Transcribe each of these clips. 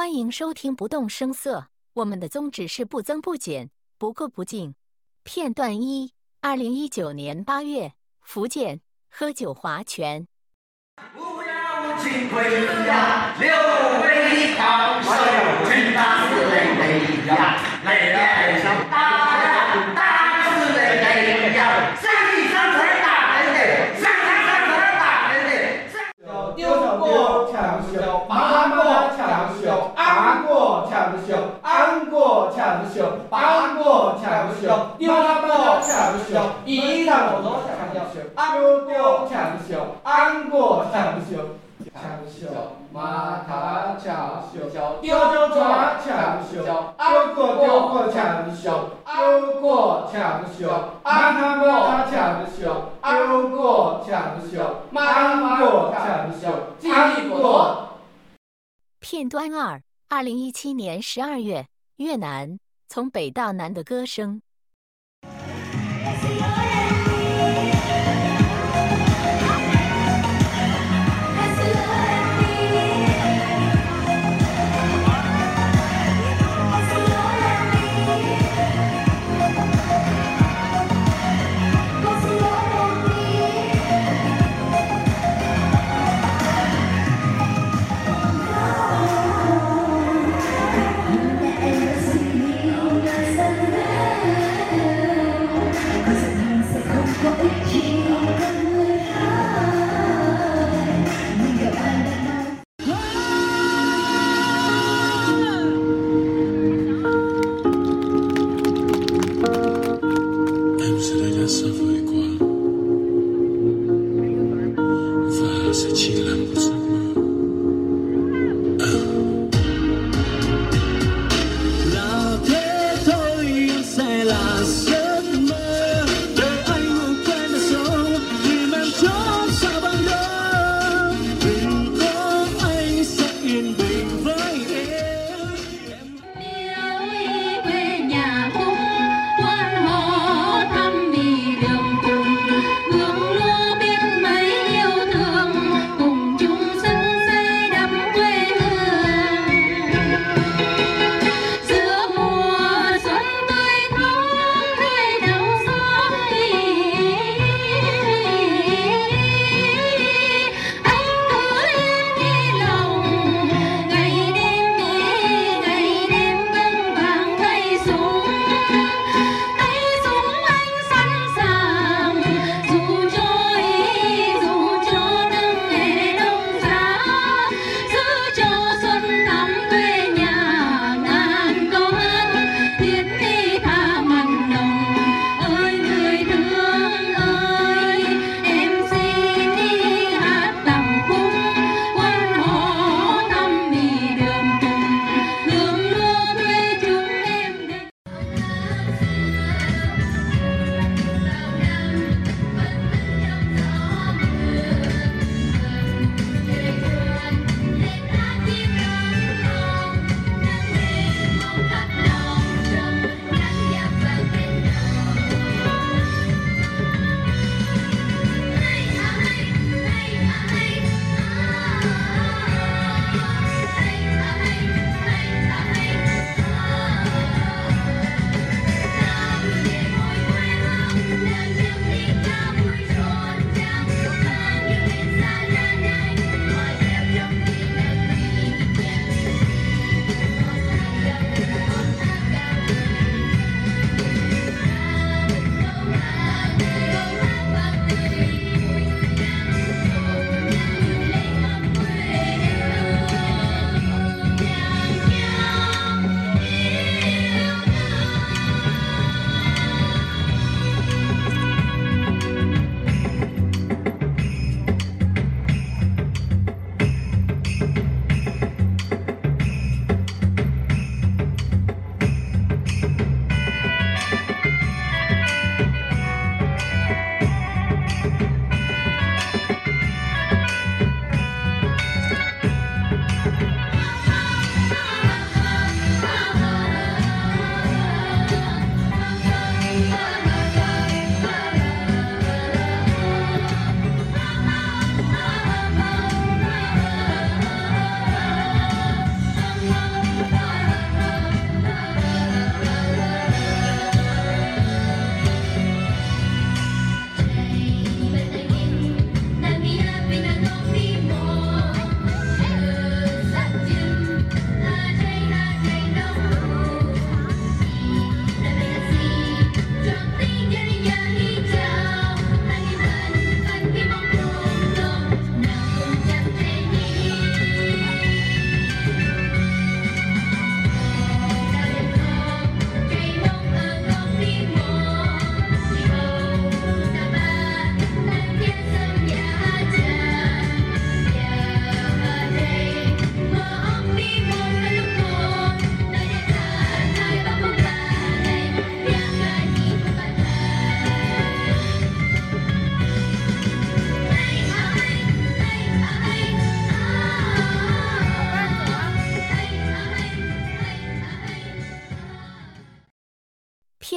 欢迎收听不动声色，我们的宗旨是不增不减，不过不进。片段一：二零一九年八月，福建喝酒划拳。不要金盔呀，六位高手，拳打死雷雷呀，雷雷响，打打死雷雷呀，上一上拳打人的，上上上拳打人的。丢过抢秀，拔过抢秀，安过抢安过抢秀，拔过抢秀，丢过抢秀，一场多抢秀，丢丢抢秀，安过抢秀，抢秀，马塔抢秀，丢丢抓抢秀，丢过丢过抢秀，丢过抢秀，马塔马塔抢秀，丢过抢秀，马过抢秀，安过。片段二：二零一七年十二月，越南，从北到南的歌声。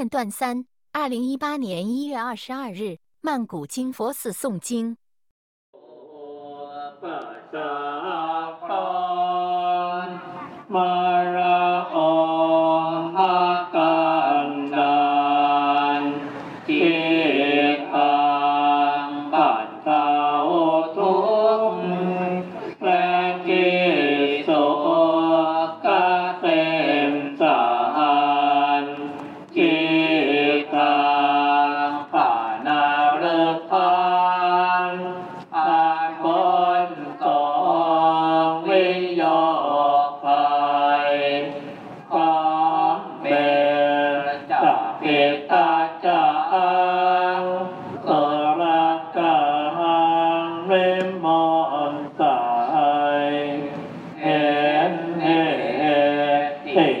片段三，二零一八年一月二十二日，曼谷金佛寺诵经。pain. pain.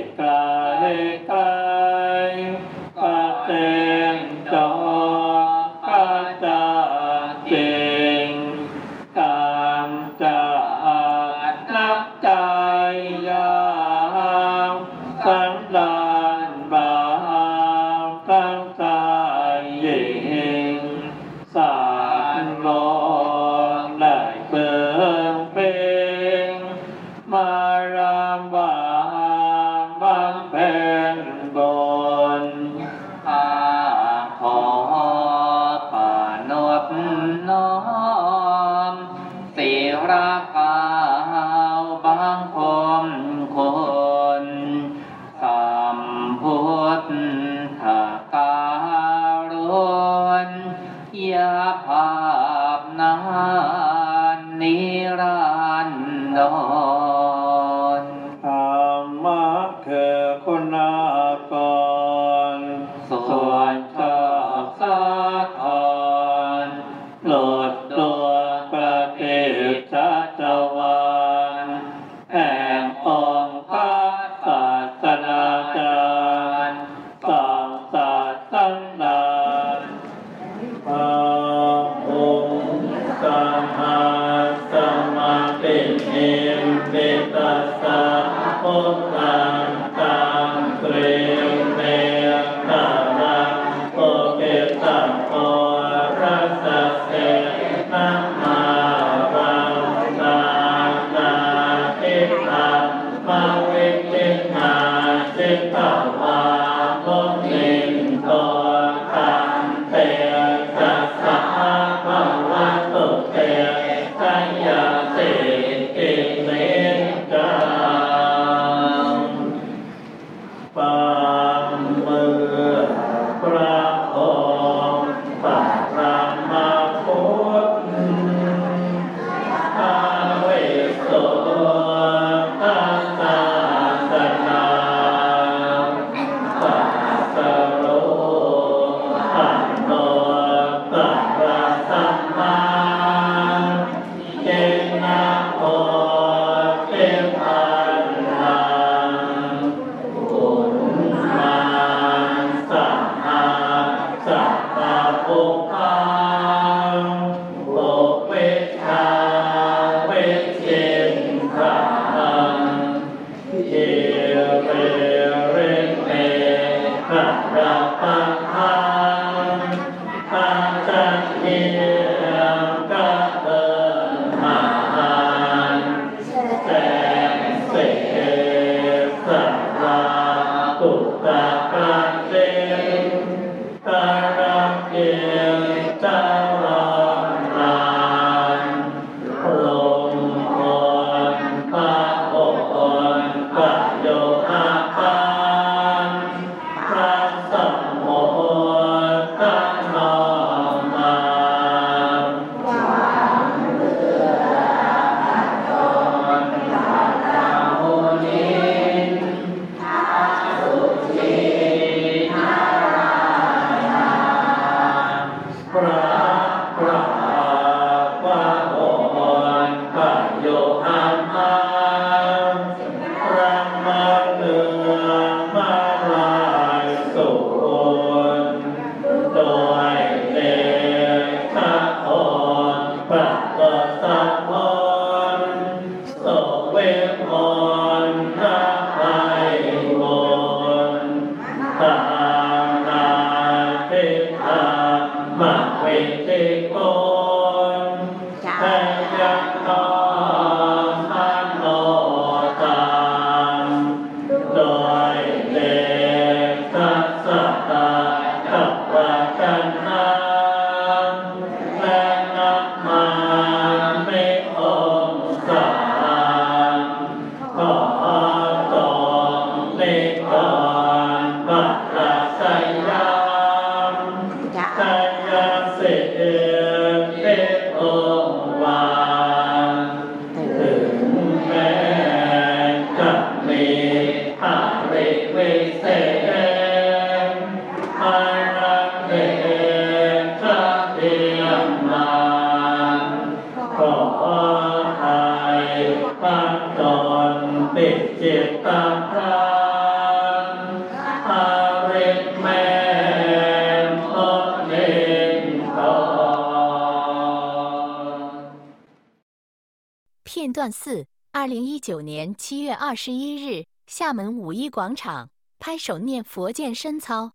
段四：二零一九年七月二十一日，厦门五一广场，拍手念佛健身操。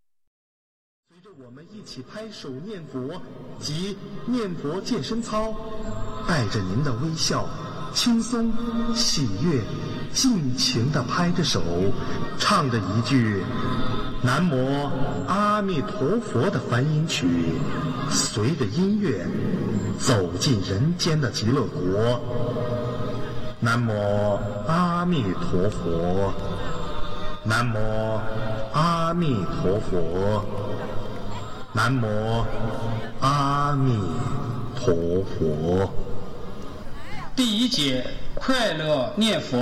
随着我们一起拍手念佛及念佛健身操，带着您的微笑，轻松、喜悦，尽情地拍着手，唱着一句“南无阿弥陀佛”的梵音曲，随着音乐走进人间的极乐国。南无阿弥陀佛，南无阿弥陀佛。南无阿弥陀佛。第一节快乐念佛。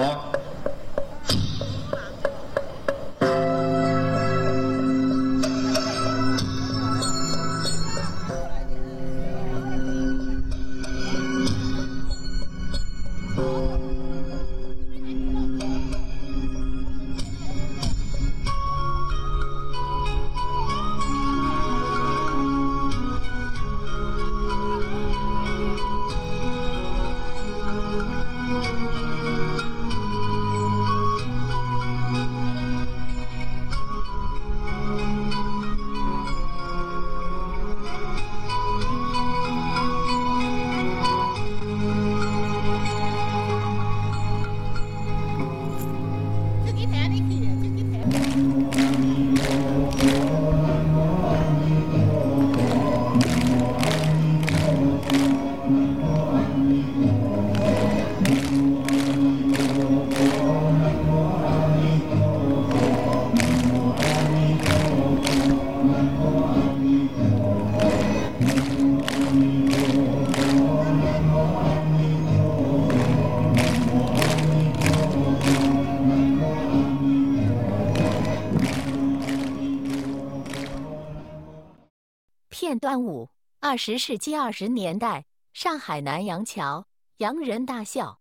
自己弹你去，自己弹。片段五：二十世纪二十年代，上海南洋桥，洋人大笑。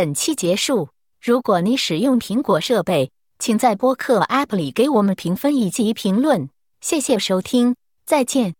本期结束。如果你使用苹果设备，请在播客 App 里给我们评分以及评论。谢谢收听，再见。